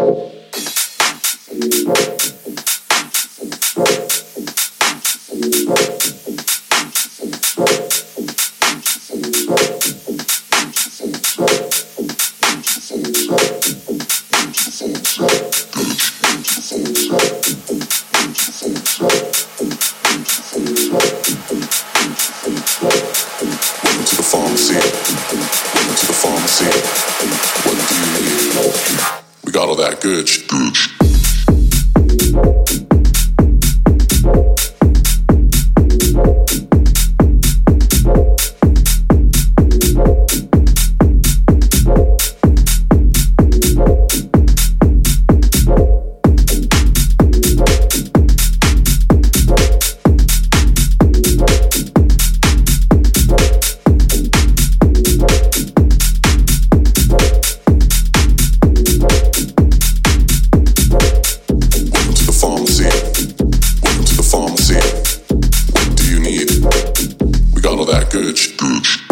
Went to the pharmacy. Went to the pharmacy. What do you need? all of that good. good. Welcome to the pharmacy. What do you need? We got all that good. Gooch.